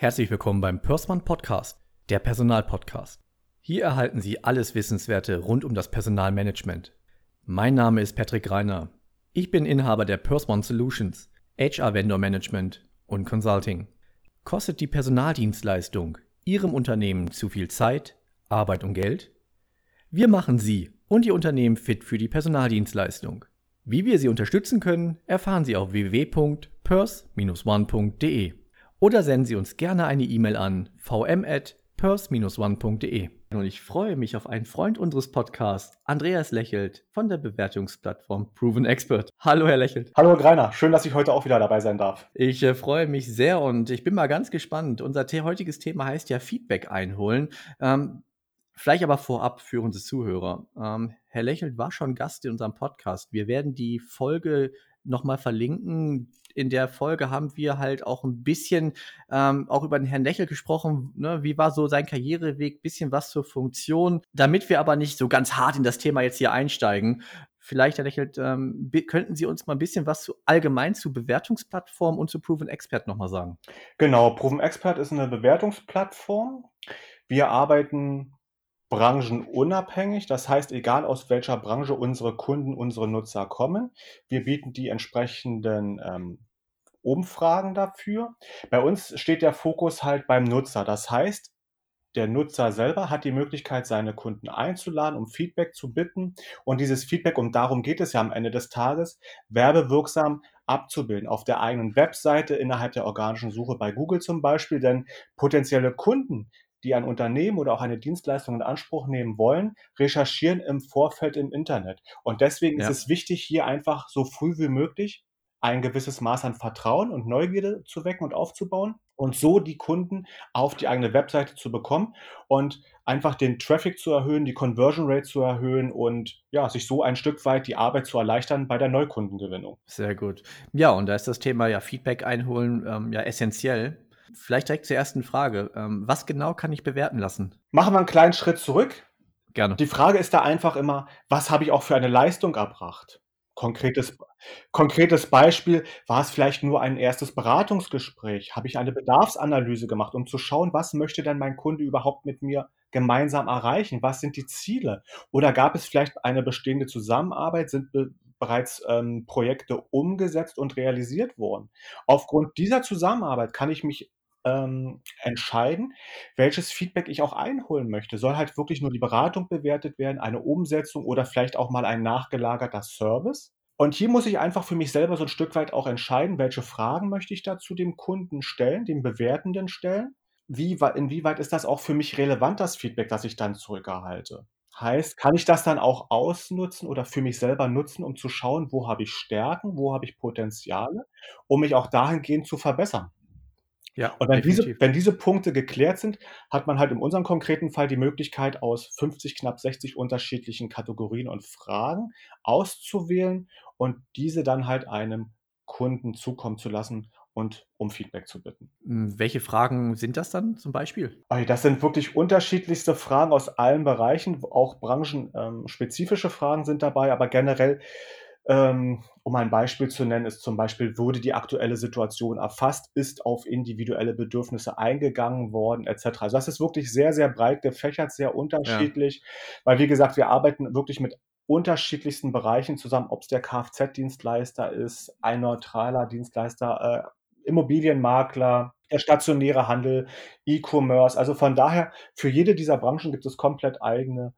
Herzlich willkommen beim Pörsmann Podcast, der Personalpodcast. Hier erhalten Sie alles Wissenswerte rund um das Personalmanagement. Mein Name ist Patrick Reiner. Ich bin Inhaber der Pörsmann Solutions, HR Vendor Management und Consulting. Kostet die Personaldienstleistung Ihrem Unternehmen zu viel Zeit, Arbeit und Geld? Wir machen Sie und Ihr Unternehmen fit für die Personaldienstleistung. Wie wir Sie unterstützen können, erfahren Sie auf www.pers-one.de oder senden Sie uns gerne eine E-Mail an vm@pers-one.de. Und ich freue mich auf einen Freund unseres Podcasts, Andreas Lächelt von der Bewertungsplattform Proven Expert. Hallo, Herr Lächelt. Hallo, Herr Greiner. Schön, dass ich heute auch wieder dabei sein darf. Ich äh, freue mich sehr und ich bin mal ganz gespannt. Unser heutiges Thema heißt ja Feedback einholen. Ähm, Vielleicht aber vorab für unsere Zuhörer. Ähm, Herr Lächelt war schon Gast in unserem Podcast. Wir werden die Folge nochmal verlinken. In der Folge haben wir halt auch ein bisschen ähm, auch über den Herrn Lächelt gesprochen. Ne? Wie war so sein Karriereweg? Bisschen was zur Funktion. Damit wir aber nicht so ganz hart in das Thema jetzt hier einsteigen. Vielleicht, Herr Lächelt, ähm, könnten Sie uns mal ein bisschen was zu, allgemein zu Bewertungsplattformen und zu Proven Expert nochmal sagen? Genau, Proven Expert ist eine Bewertungsplattform. Wir arbeiten branchenunabhängig. Das heißt, egal aus welcher Branche unsere Kunden, unsere Nutzer kommen, wir bieten die entsprechenden ähm, Umfragen dafür. Bei uns steht der Fokus halt beim Nutzer. Das heißt, der Nutzer selber hat die Möglichkeit, seine Kunden einzuladen, um Feedback zu bitten und dieses Feedback, und darum geht es ja am Ende des Tages, werbewirksam abzubilden. Auf der eigenen Webseite, innerhalb der organischen Suche bei Google zum Beispiel, denn potenzielle Kunden, die ein Unternehmen oder auch eine Dienstleistung in Anspruch nehmen wollen, recherchieren im Vorfeld im Internet. Und deswegen ja. ist es wichtig, hier einfach so früh wie möglich ein gewisses Maß an Vertrauen und Neugierde zu wecken und aufzubauen und so die Kunden auf die eigene Webseite zu bekommen und einfach den Traffic zu erhöhen, die Conversion Rate zu erhöhen und ja, sich so ein Stück weit die Arbeit zu erleichtern bei der Neukundengewinnung. Sehr gut. Ja, und da ist das Thema ja Feedback einholen ähm, ja essentiell. Vielleicht direkt zur ersten Frage. Ähm, was genau kann ich bewerten lassen? Machen wir einen kleinen Schritt zurück. Gerne. Die Frage ist da einfach immer, was habe ich auch für eine Leistung erbracht? Konkretes, konkretes Beispiel, war es vielleicht nur ein erstes Beratungsgespräch? Habe ich eine Bedarfsanalyse gemacht, um zu schauen, was möchte denn mein Kunde überhaupt mit mir gemeinsam erreichen? Was sind die Ziele? Oder gab es vielleicht eine bestehende Zusammenarbeit? Sind be bereits ähm, Projekte umgesetzt und realisiert worden? Aufgrund dieser Zusammenarbeit kann ich mich ähm, entscheiden, welches Feedback ich auch einholen möchte. Soll halt wirklich nur die Beratung bewertet werden, eine Umsetzung oder vielleicht auch mal ein nachgelagerter Service? Und hier muss ich einfach für mich selber so ein Stück weit auch entscheiden, welche Fragen möchte ich da zu dem Kunden stellen, dem Bewertenden stellen? Wie, inwieweit ist das auch für mich relevant, das Feedback, das ich dann zurückerhalte? Heißt, kann ich das dann auch ausnutzen oder für mich selber nutzen, um zu schauen, wo habe ich Stärken, wo habe ich Potenziale, um mich auch dahingehend zu verbessern? Ja, Und wenn diese, wenn diese Punkte geklärt sind, hat man halt in unserem konkreten Fall die Möglichkeit, aus 50, knapp 60 unterschiedlichen Kategorien und Fragen auszuwählen und diese dann halt einem Kunden zukommen zu lassen und um Feedback zu bitten. Hm, welche Fragen sind das dann zum Beispiel? Das sind wirklich unterschiedlichste Fragen aus allen Bereichen, auch branchenspezifische Fragen sind dabei, aber generell ähm, um ein Beispiel zu nennen, ist zum Beispiel, wurde die aktuelle Situation erfasst, ist auf individuelle Bedürfnisse eingegangen worden, etc. Also das ist wirklich sehr, sehr breit gefächert, sehr unterschiedlich, ja. weil wie gesagt, wir arbeiten wirklich mit unterschiedlichsten Bereichen zusammen, ob es der Kfz-Dienstleister ist, ein neutraler Dienstleister, äh, Immobilienmakler, der stationäre Handel, E-Commerce. Also von daher, für jede dieser Branchen gibt es komplett eigene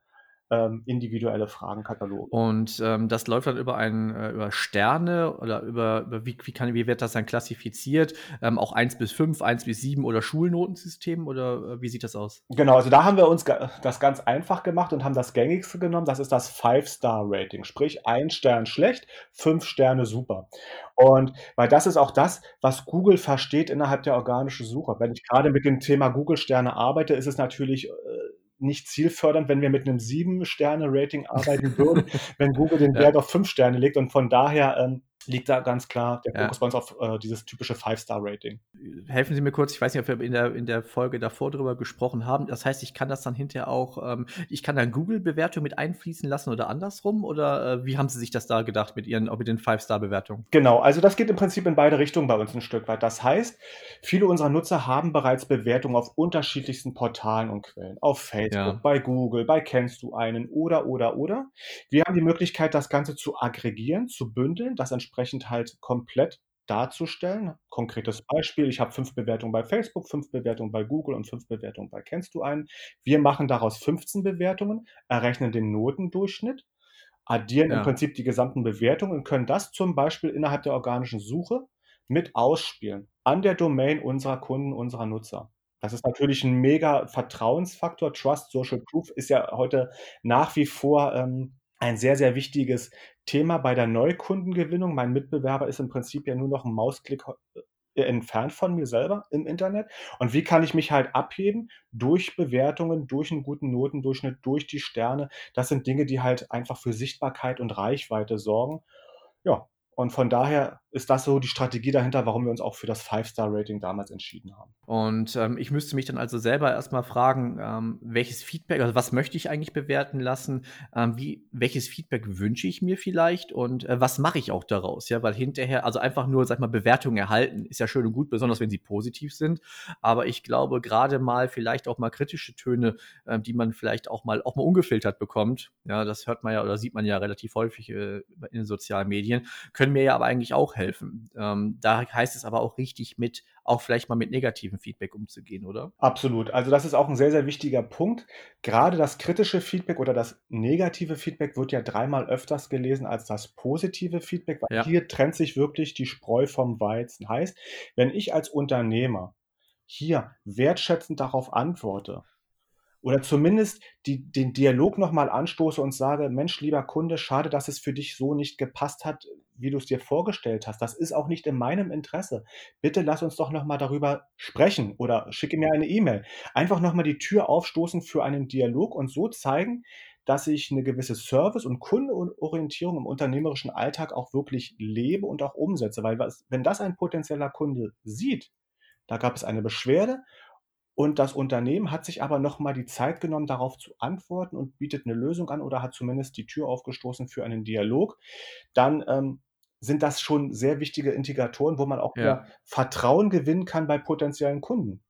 ähm, individuelle Fragenkataloge. Und ähm, das läuft dann über ein, äh, über Sterne oder über, über wie, wie, kann, wie wird das dann klassifiziert? Ähm, auch 1 bis 5, 1 bis 7 oder Schulnotensystem oder äh, wie sieht das aus? Genau, also da haben wir uns das ganz einfach gemacht und haben das gängigste genommen. Das ist das Five-Star-Rating, sprich ein Stern schlecht, fünf Sterne super. Und weil das ist auch das, was Google versteht innerhalb der organischen Suche. Wenn ich gerade mit dem Thema Google-Sterne arbeite, ist es natürlich äh, nicht zielfördernd, wenn wir mit einem sieben Sterne Rating arbeiten würden, wenn Google den Wert auf fünf Sterne legt. Und von daher ähm, liegt da ganz klar der Ja. Fokus bei uns auf, äh, dieses typische Five-Star-Rating. Helfen Sie mir kurz, ich weiß nicht, ob wir in der in der Folge davor drüber gesprochen haben. Das heißt, ich kann das dann hinterher auch ähm, ich kann dann Google-Bewertung mit einfließen lassen oder andersrum? Oder, äh, wie haben Sie sich das da gedacht mit Ihren mit den Five-Star-Bewertungen? Genau, also das geht im Prinzip in beide Richtungen bei uns 'n Stück weit. Das heißt, viele unserer Nutzer haben bereits Bewertungen auf unterschiedlichsten Portalen und Quellen. Auf Facebook, Ja. bei Google, bei „Kennst du einen“ oder, oder, oder. Wir haben die Möglichkeit, das Ganze zu aggregieren, zu bündeln, das entsprechend halt komplett darzustellen. Konkretes Beispiel: Ich habe 5 Bewertungen bei Facebook, 5 Bewertungen bei Google und 5 Bewertungen bei „Kennst du einen“. Wir machen daraus 15 Bewertungen, errechnen den Notendurchschnitt, addieren im Ja. Prinzip die gesamten Bewertungen und können das zum Beispiel innerhalb der organischen Suche mit ausspielen an der Domain unserer Kunden, unserer Nutzer. Das ist natürlich 'n mega Vertrauensfaktor. Trust Social Proof ist ja heute nach wie vor, ähm, ein sehr, sehr wichtiges Thema bei der Neukundengewinnung. Mein Mitbewerber ist im Prinzip ja nur noch 'n Mausklick äh, entfernt von mir selber im Internet. Und wie kann ich mich halt abheben? Durch Bewertungen, durch 'n guten Notendurchschnitt, durch die Sterne. Das sind Dinge, die halt einfach für Sichtbarkeit und Reichweite sorgen. Ja, und von daher ist das so die Strategie dahinter, warum wir uns auch für das Five-Star-Rating damals entschieden haben. Und, ähm, ich müsste mich dann also selber erst mal fragen, ähm, welches Feedback also, was möchte ich eigentlich bewerten lassen? Ähm, wie welches Feedback wünsche ich mir vielleicht und, äh, was mache ich auch daraus? Ja, weil hinterher also, einfach nur, ich mal, Bewertungen erhalten, ist ja schön und gut, besonders wenn sie positiv sind. Aber ich glaube, grade mal vielleicht auch mal kritische Töne, äh, die man vielleicht auch mal auch mal ungefiltert bekommt, ja, das hört man ja oder sieht man ja relativ häufig, äh, in den sozialen Medien, können mir ja aber eigentlich auch helfen. Ähm, da heißt es aber auch richtig mit auch vielleicht mal mit negativem Feedback umzugehen, oder? Absolut. Also, das ist auch 'n sehr, sehr wichtiger Punkt. Grade das kritische Feedback oder das negative Feedback wird ja dreimal öfters gelesen als das positive Feedback, weil Ja. hier trennt sich wirklich die Spreu vom Weizen. Heißt, wenn ich als Unternehmer hier wertschätzend darauf antworte oder zumindest die den Dialog noch mal anstoße und sage: „Mensch, lieber Kunde, schade, dass es für dich so nicht gepasst hat, wie du's dir vorgestellt hast. Das ist auch nicht in meinem Interesse. Bitte lass uns doch noch mal darüber sprechen oder schicke mir eine E-Mail.“ Einfach noch mal die Tür aufstoßen für einen Dialog und so zeigen, dass ich 'ne gewisse Service und Kunden Orientierung im unternehmerischen Alltag auch wirklich lebe und auch umsetze. Weil was wenn das ein potenzieller Kunde sieht, da gab es eine Beschwerde und das Unternehmen hat sich aber noch mal die Zeit genommen, darauf zu antworten und bietet 'ne Lösung an oder hat zumindest die Tür aufgestoßen für einen Dialog, dann, ähm, sind das schon sehr wichtige Integratoren, wo man auch Ja. Vertrauen gewinnen kann bei potenziellen Kunden.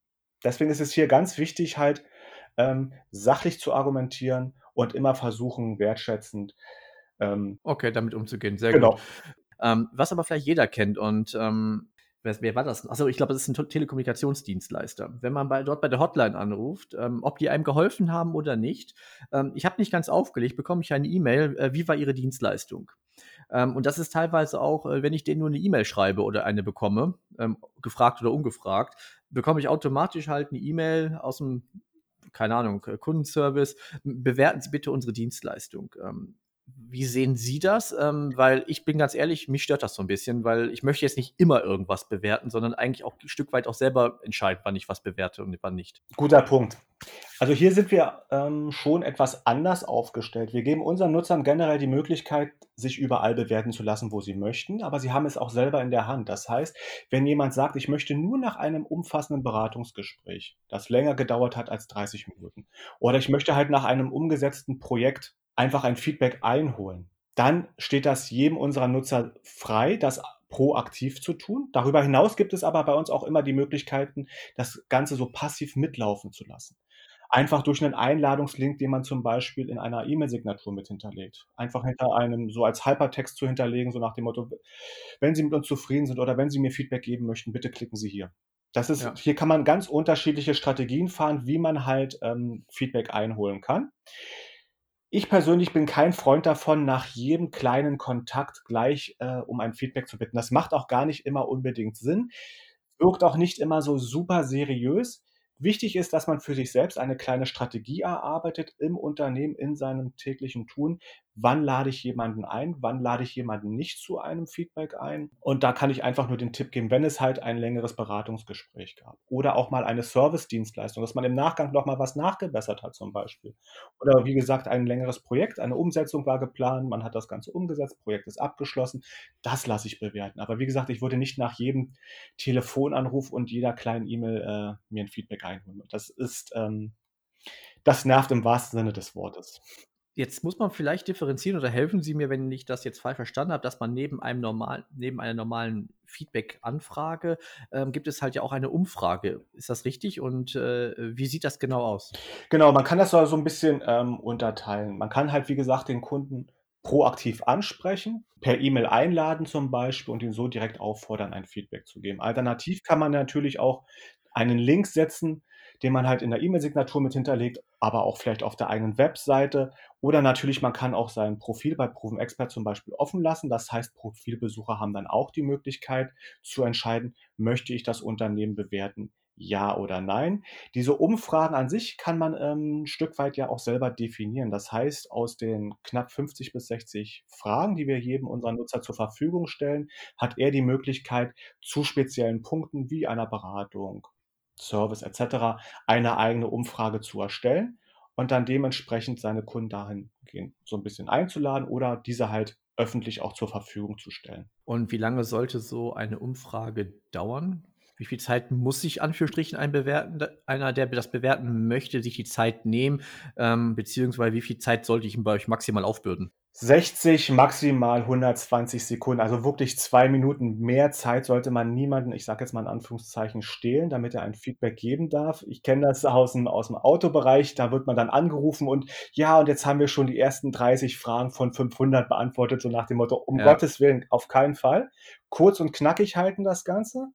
Deswegen ist es hier ganz wichtig, halt, ähm, sachlich zu argumentieren und immer versuchen, wertschätzend, ähm Okay, damit umzugehen, sehr Genau. gut. Ähm, was aber vielleicht jeder kennt und, ähm, wer wer war das? Ach so, ich glaube, das ist 'n T Telekommunikationsdienstleister. Wenn man bei dort bei der Hotline anruft, ähm, ob die einem geholfen haben oder nicht, ähm, ich habe nicht ganz aufgelegt, bekomme ich eine E-Mail, äh: „Wie war Ihre Dienstleistung?“ Ähm, und das ist teilweise auch, äh, wenn ich denen nur 'ne E-Mail schreibe oder eine bekomme, ähm, gefragt oder ungefragt, bekomme ich automatisch halt 'ne E-Mail aus'm, keine Ahnung, Kundenservice: „B bewerten Sie bitte unsere Dienstleistung.“ Ähm, wie sehen Sie das? Ähm, weil ich bin ganz ehrlich, mich stört das so 'n bisschen, weil ich möchte jetzt nicht immer irgendwas bewerten, sondern eigentlich auch 'n Stück weit auch selber entscheiden, wann ich was bewerte und wann nicht. Guter Punkt. Also, hier sind wir, ähm, schon etwas anders aufgestellt. Wir geben unseren Nutzern generell die Möglichkeit, sich überall bewerten zu lassen, wo sie möchten, aber sie haben es auch selber in der Hand. Das heißt, wenn jemand sagt: „Ich möchte nur nach einem umfassenden Beratungsgespräch, das länger gedauert hat als 30 Minuten oder ich möchte halt nach einem umgesetzten Projekt einfach ein Feedback einholen“, dann steht das jedem unserer Nutzer frei, das proaktiv zu tun. Darüber hinaus gibt es aber bei uns auch immer die Möglichkeiten, das Ganze so passiv mitlaufen zu lassen. Einfach durch 'nen Einladungslink, den man zum Beispiel in einer E-Mail-Signatur mit hinterlegt. Einfach hinter einem so als Hypertext zu hinterlegen, so nach dem Motto: „Wenn Sie mit uns zufrieden sind oder wenn Sie mir Feedback geben möchten, bitte klicken Sie hier.“ Das Ja. ist hier kann man ganz unterschiedliche Strategien fahren, wie man halt, ähm, Feedback einholen kann. Ich persönlich bin kein Freund davon, nach jedem kleinen Kontakt gleich, äh, um ein Feedback zu bitten. Das macht auch gar nicht immer unbedingt Sinn, wirkt auch nicht immer so super seriös. Wichtig ist, dass man für sich selbst eine kleine Strategie erarbeitet im Unternehmen, in seinem täglichen Tun. Wann lade ich jemanden ein, wann lade ich jemanden nicht zu einem Feedback ein. Und da kann ich einfach nur den Tipp geben, wenn es halt ein längeres Beratungsgespräch gab oder auch mal eine Service-Dienstleistung, dass man im Nachgang noch mal was nachgebessert hat zum Beispiel. Oder wie gesagt, ein längeres Projekt, eine Umsetzung war geplant, man hat das Ganze umgesetzt, Projekt ist abgeschlossen. Das lasse ich bewerten. Aber wie gesagt, ich würde nicht nach jedem Telefonanruf und jeder kleinen E-Mail äh, mir ein Feedback einholen. Das ist, ähm, das nervt im wahrsten Sinne des Wortes. Jetzt muss man vielleicht differenzieren oder helfen Sie mir, wenn ich das jetzt falsch verstanden habe, dass man neben einem normalen, neben einer normalen Feedback-Anfrage ähm, gibt es halt ja auch eine Umfrage. Ist das richtig? Und äh, wie sieht das genau aus? Genau, man kann das so ein bisschen ähm, unterteilen. Man kann halt, wie gesagt, den Kunden proaktiv ansprechen, per E-Mail einladen zum Beispiel und ihn so direkt auffordern, ein Feedback zu geben. Alternativ kann man natürlich auch einen Link setzen, den man halt in der E-Mail-Signatur mit hinterlegt, aber auch vielleicht auf der eigenen Webseite. Oder natürlich, man kann auch sein Profil bei Proven Expert zum Beispiel offen lassen. Das heißt, Profilbesucher haben dann auch die Möglichkeit zu entscheiden, möchte ich das Unternehmen bewerten, ja oder nein. Diese Umfragen an sich kann man ähm, ein Stück weit ja auch selber definieren. Das heißt, aus den knapp 50 bis 60 Fragen, die wir jedem unserer Nutzer zur Verfügung stellen, hat er die Möglichkeit, zu speziellen Punkten wie einer Beratung, Service etc. eine eigene Umfrage zu erstellen und dann dementsprechend seine Kunden dahingehend so ein bisschen einzuladen oder diese halt öffentlich auch zur Verfügung zu stellen. Und wie lange sollte so eine Umfrage dauern? Wie viel Zeit muss sich Anführungsstrichen ein Bewerten, einer, der das bewerten möchte, sich die Zeit nehmen? Ähm, beziehungsweise wie viel Zeit sollte ich ihm bei euch maximal aufbürden? 60, maximal 120 Sekunden, also wirklich zwei Minuten mehr Zeit sollte man niemanden, ich sage jetzt mal in Anführungszeichen, stehlen, damit er ein Feedback geben darf. Ich kenne das aus dem, aus dem Autobereich, da wird man dann angerufen und ja, und jetzt haben wir schon die ersten 30 Fragen von 500 beantwortet, so nach dem Motto, um ja. Gottes Willen, auf keinen Fall. Kurz und knackig halten das Ganze.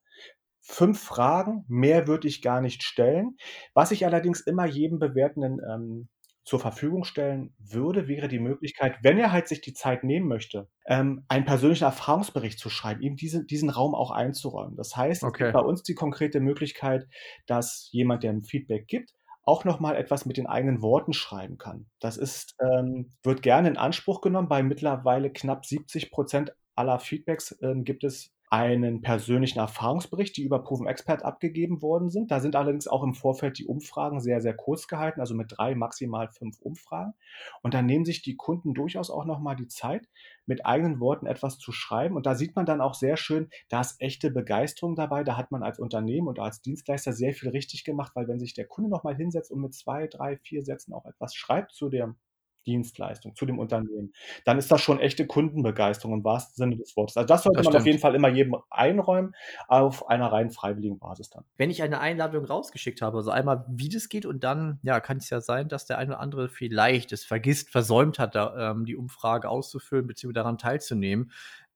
Fünf Fragen, mehr würde ich gar nicht stellen. Was ich allerdings immer jedem Bewertenden ähm, zur Verfügung stellen würde, wäre die Möglichkeit, wenn er halt sich die Zeit nehmen möchte, ähm, einen persönlichen Erfahrungsbericht zu schreiben, ihm diese, diesen Raum auch einzuräumen. Das heißt, okay. bei uns die konkrete Möglichkeit, dass jemand, der ein Feedback gibt, auch nochmal etwas mit den eigenen Worten schreiben kann. Das ist, ähm, wird gerne in Anspruch genommen. Bei mittlerweile knapp 70 Prozent aller Feedbacks ähm, gibt es einen persönlichen Erfahrungsbericht, die über Proven Expert abgegeben worden sind. Da sind allerdings auch im Vorfeld die Umfragen sehr, sehr kurz gehalten, also mit drei, maximal fünf Umfragen. Und da nehmen sich die Kunden durchaus auch nochmal die Zeit, mit eigenen Worten etwas zu schreiben. Und da sieht man dann auch sehr schön, da ist echte Begeisterung dabei. Da hat man als Unternehmen und als Dienstleister sehr viel richtig gemacht, weil wenn sich der Kunde nochmal hinsetzt und mit zwei, drei, vier Sätzen auch etwas schreibt zu dem Dienstleistung, zu dem Unternehmen, dann ist das schon echte Kundenbegeisterung im wahrsten Sinne des Wortes. Also das sollte das man auf jeden Fall immer jedem einräumen, auf einer rein freiwilligen Basis dann. Wenn ich eine Einladung rausgeschickt habe, also einmal, wie das geht und dann, ja, kann es ja sein, dass der eine oder andere vielleicht es vergisst, versäumt hat, da, ähm, die Umfrage auszufüllen bzw. daran teilzunehmen.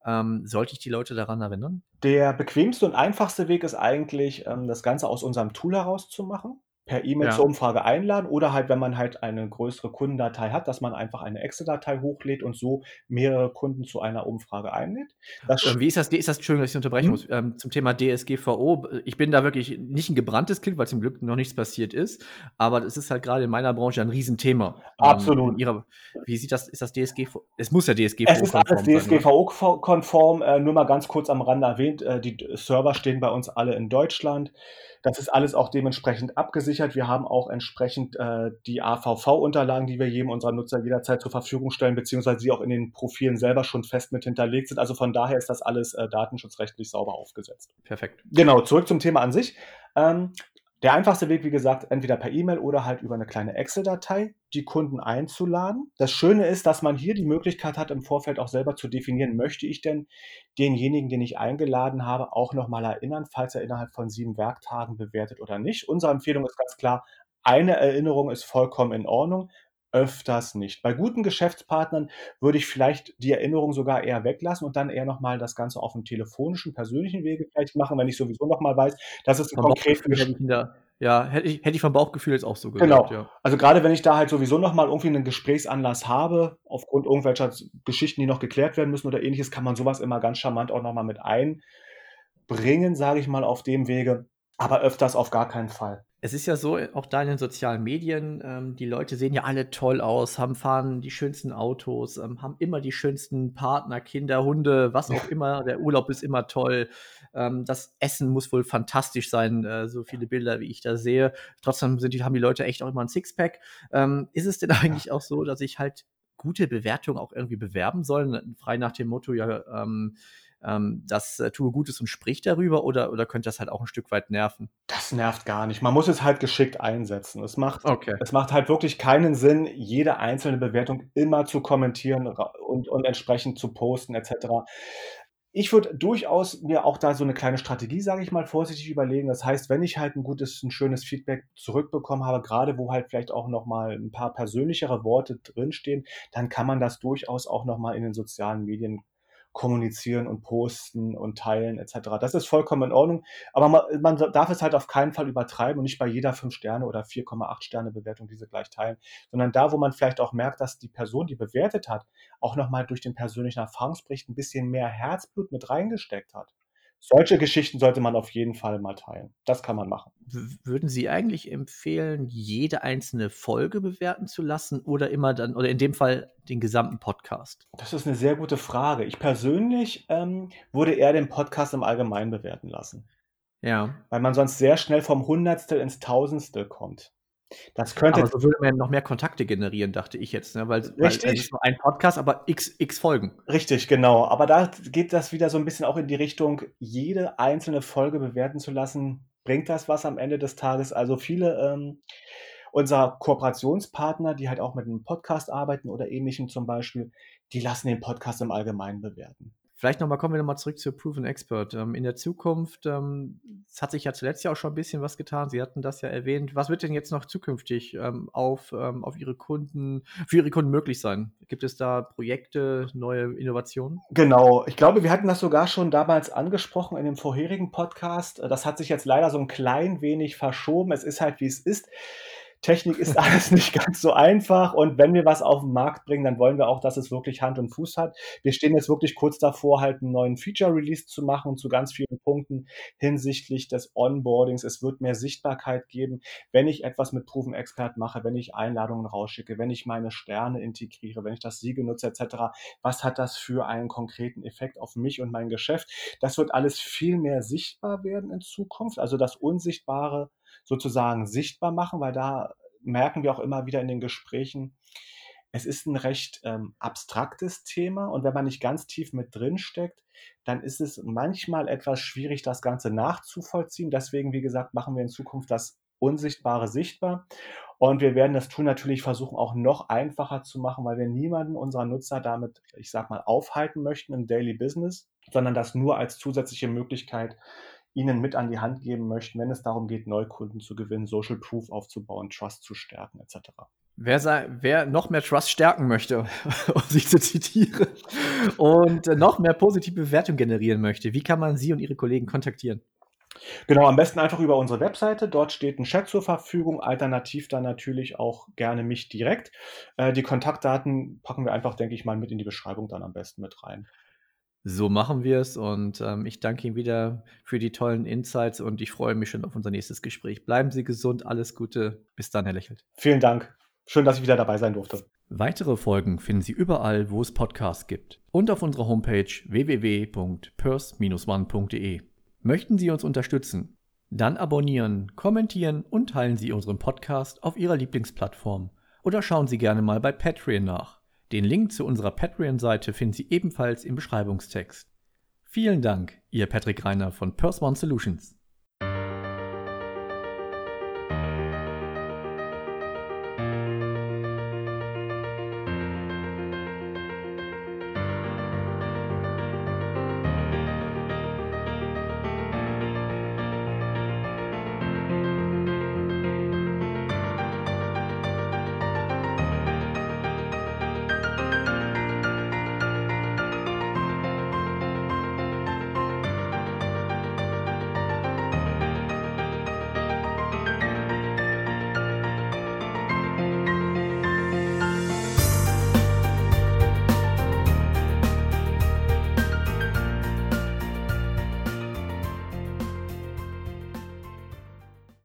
Ähm, sollte ich die Leute daran erinnern? Der bequemste und einfachste Weg ist eigentlich, ähm, das Ganze aus unserem Tool heraus zu machen per E-Mail zur Umfrage einladen oder halt, wenn man halt eine größere Kundendatei hat, dass man einfach eine Excel-Datei hochlädt und so mehrere Kunden zu einer Umfrage einlädt. Wie ist das, ist das, Entschuldigung, dass ich unterbrechen mhm. muss, ähm, zum Thema DSGVO. Ich bin da wirklich nicht ein gebranntes Kind, weil zum Glück noch nichts passiert ist, aber das ist halt gerade in meiner Branche ein Riesenthema. Ähm, Absolut. Ähm, ihrer, wie sieht das, ist das DSGVO? Es muss ja DSGVO-konform sein. Es ist alles DSGVO-konform, äh, nur mal ganz kurz am Rande erwähnt, äh, die Server stehen bei uns alle in Deutschland. Das ist alles auch dementsprechend abgesichert. Wir haben auch entsprechend äh, die AVV-Unterlagen, die wir jedem unserer Nutzer jederzeit zur Verfügung stellen, beziehungsweise die auch in den Profilen selber schon fest mit hinterlegt sind. Also von daher ist das alles äh, datenschutzrechtlich sauber aufgesetzt. Perfekt. Genau, zurück zum Thema an sich. Ähm, der einfachste Weg, wie gesagt, entweder per E-Mail oder halt über eine kleine Excel-Datei, die Kunden einzuladen. Das Schöne ist, dass man hier die Möglichkeit hat, im Vorfeld auch selber zu definieren, möchte ich denn denjenigen, den ich eingeladen habe, auch nochmal erinnern, falls er innerhalb von sieben Werktagen bewertet oder nicht. Unsere Empfehlung ist ganz klar, eine Erinnerung ist vollkommen in Ordnung öfters nicht. Bei guten Geschäftspartnern würde ich vielleicht die Erinnerung sogar eher weglassen und dann eher nochmal das Ganze auf einem telefonischen, persönlichen Wege vielleicht machen, wenn ich sowieso nochmal weiß, dass es ein konkretes ja, hätte ich, hätte ich vom Bauchgefühl jetzt auch so gesagt. Genau. Ja. Also gerade wenn ich da halt sowieso nochmal irgendwie einen Gesprächsanlass habe, aufgrund irgendwelcher Geschichten, die noch geklärt werden müssen oder ähnliches, kann man sowas immer ganz charmant auch nochmal mit einbringen, sage ich mal, auf dem Wege. Aber öfters auf gar keinen Fall. Es ist ja so, auch da in den sozialen Medien, ähm, die Leute sehen ja alle toll aus, haben fahren die schönsten Autos, ähm, haben immer die schönsten Partner, Kinder, Hunde, was auch immer. Der Urlaub ist immer toll. Ähm, das Essen muss wohl fantastisch sein, äh, so viele Bilder, wie ich da sehe. Trotzdem sind die, haben die Leute echt auch immer ein Sixpack. Ähm, ist es denn eigentlich auch so, dass ich halt gute Bewertungen auch irgendwie bewerben soll? Frei nach dem Motto, ja, ähm, ähm, das äh, tue Gutes und spricht darüber oder, oder könnte das halt auch ein Stück weit nerven? Das nervt gar nicht. Man muss es halt geschickt einsetzen. Es macht, Okay. es macht halt wirklich keinen Sinn, jede einzelne Bewertung immer zu kommentieren und, und entsprechend zu posten etc. Ich würde durchaus mir auch da so eine kleine Strategie, sage ich mal, vorsichtig überlegen. Das heißt, wenn ich halt ein gutes, ein schönes Feedback zurückbekommen habe, gerade wo halt vielleicht auch noch mal ein paar persönlichere Worte drinstehen, dann kann man das durchaus auch noch mal in den sozialen Medien kommunizieren und posten und teilen etc. Das ist vollkommen in Ordnung, aber man, man darf es halt auf keinen Fall übertreiben und nicht bei jeder 5 Sterne oder 4,8 Sterne Bewertung diese gleich teilen, sondern da, wo man vielleicht auch merkt, dass die Person, die bewertet hat, auch nochmal durch den persönlichen Erfahrungsbericht ein bisschen mehr Herzblut mit reingesteckt hat. Solche Geschichten sollte man auf jeden Fall mal teilen. Das kann man machen. Würden Sie eigentlich empfehlen, jede einzelne Folge bewerten zu lassen oder immer dann, oder in dem Fall den gesamten Podcast? Das ist eine sehr gute Frage. Ich persönlich ähm, würde eher den Podcast im Allgemeinen bewerten lassen. Ja. Weil man sonst sehr schnell vom Hundertstel ins Tausendstel kommt. Das könnte. Aber so würde man noch mehr Kontakte generieren, dachte ich jetzt, ne? Weil, weil es ist nur ein Podcast, aber x, x Folgen. Richtig, genau. Aber da geht das wieder so ein bisschen auch in die Richtung, jede einzelne Folge bewerten zu lassen. Bringt das was am Ende des Tages? Also viele ähm, unserer Kooperationspartner, die halt auch mit einem Podcast arbeiten oder ähnlichem zum Beispiel, die lassen den Podcast im Allgemeinen bewerten. Vielleicht nochmal, kommen wir nochmal zurück zu Proven Expert. Ähm, in der Zukunft, ähm, es hat sich ja zuletzt ja auch schon ein bisschen was getan. Sie hatten das ja erwähnt. Was wird denn jetzt noch zukünftig ähm, auf, ähm, auf Ihre Kunden, für Ihre Kunden möglich sein? Gibt es da Projekte, neue Innovationen? Genau. Ich glaube, wir hatten das sogar schon damals angesprochen in dem vorherigen Podcast. Das hat sich jetzt leider so ein klein wenig verschoben. Es ist halt, wie es ist. Technik ist alles nicht ganz so einfach und wenn wir was auf den Markt bringen, dann wollen wir auch, dass es wirklich Hand und Fuß hat. Wir stehen jetzt wirklich kurz davor, halt einen neuen Feature-Release zu machen zu ganz vielen Punkten hinsichtlich des Onboardings. Es wird mehr Sichtbarkeit geben, wenn ich etwas mit Proven Expert mache, wenn ich Einladungen rausschicke, wenn ich meine Sterne integriere, wenn ich das Siegel nutze etc. Was hat das für einen konkreten Effekt auf mich und mein Geschäft? Das wird alles viel mehr sichtbar werden in Zukunft. Also das Unsichtbare sozusagen sichtbar machen, weil da merken wir auch immer wieder in den Gesprächen, es ist ein recht ähm, abstraktes Thema und wenn man nicht ganz tief mit drin steckt, dann ist es manchmal etwas schwierig, das Ganze nachzuvollziehen. Deswegen, wie gesagt, machen wir in Zukunft das Unsichtbare sichtbar. Und wir werden das Tool natürlich versuchen, auch noch einfacher zu machen, weil wir niemanden unserer Nutzer damit, ich sag mal, aufhalten möchten im Daily Business, sondern das nur als zusätzliche Möglichkeit Ihnen mit an die Hand geben möchten, wenn es darum geht, Neukunden zu gewinnen, Social Proof aufzubauen, Trust zu stärken, etc. Wer, sei, wer noch mehr Trust stärken möchte, um sich zu zitieren, und noch mehr positive Bewertung generieren möchte, wie kann man Sie und Ihre Kollegen kontaktieren? Genau, am besten einfach über unsere Webseite. Dort steht ein Chat zur Verfügung. Alternativ dann natürlich auch gerne mich direkt. Äh, die Kontaktdaten packen wir einfach, denke ich mal, mit in die Beschreibung dann am besten mit rein. So machen wir es und ähm, ich danke Ihnen wieder für die tollen Insights und ich freue mich schon auf unser nächstes Gespräch. Bleiben Sie gesund, alles Gute. Bis dann, Herr Lächelt. Vielen Dank. Schön, dass ich wieder dabei sein durfte. Weitere Folgen finden Sie überall, wo es Podcasts gibt und auf unserer Homepage www.purse-one.de. Möchten Sie uns unterstützen? Dann abonnieren, kommentieren und teilen Sie unseren Podcast auf Ihrer Lieblingsplattform oder schauen Sie gerne mal bei Patreon nach. Den Link zu unserer Patreon-Seite finden Sie ebenfalls im Beschreibungstext. Vielen Dank, Ihr Patrick Reiner von Purse One Solutions.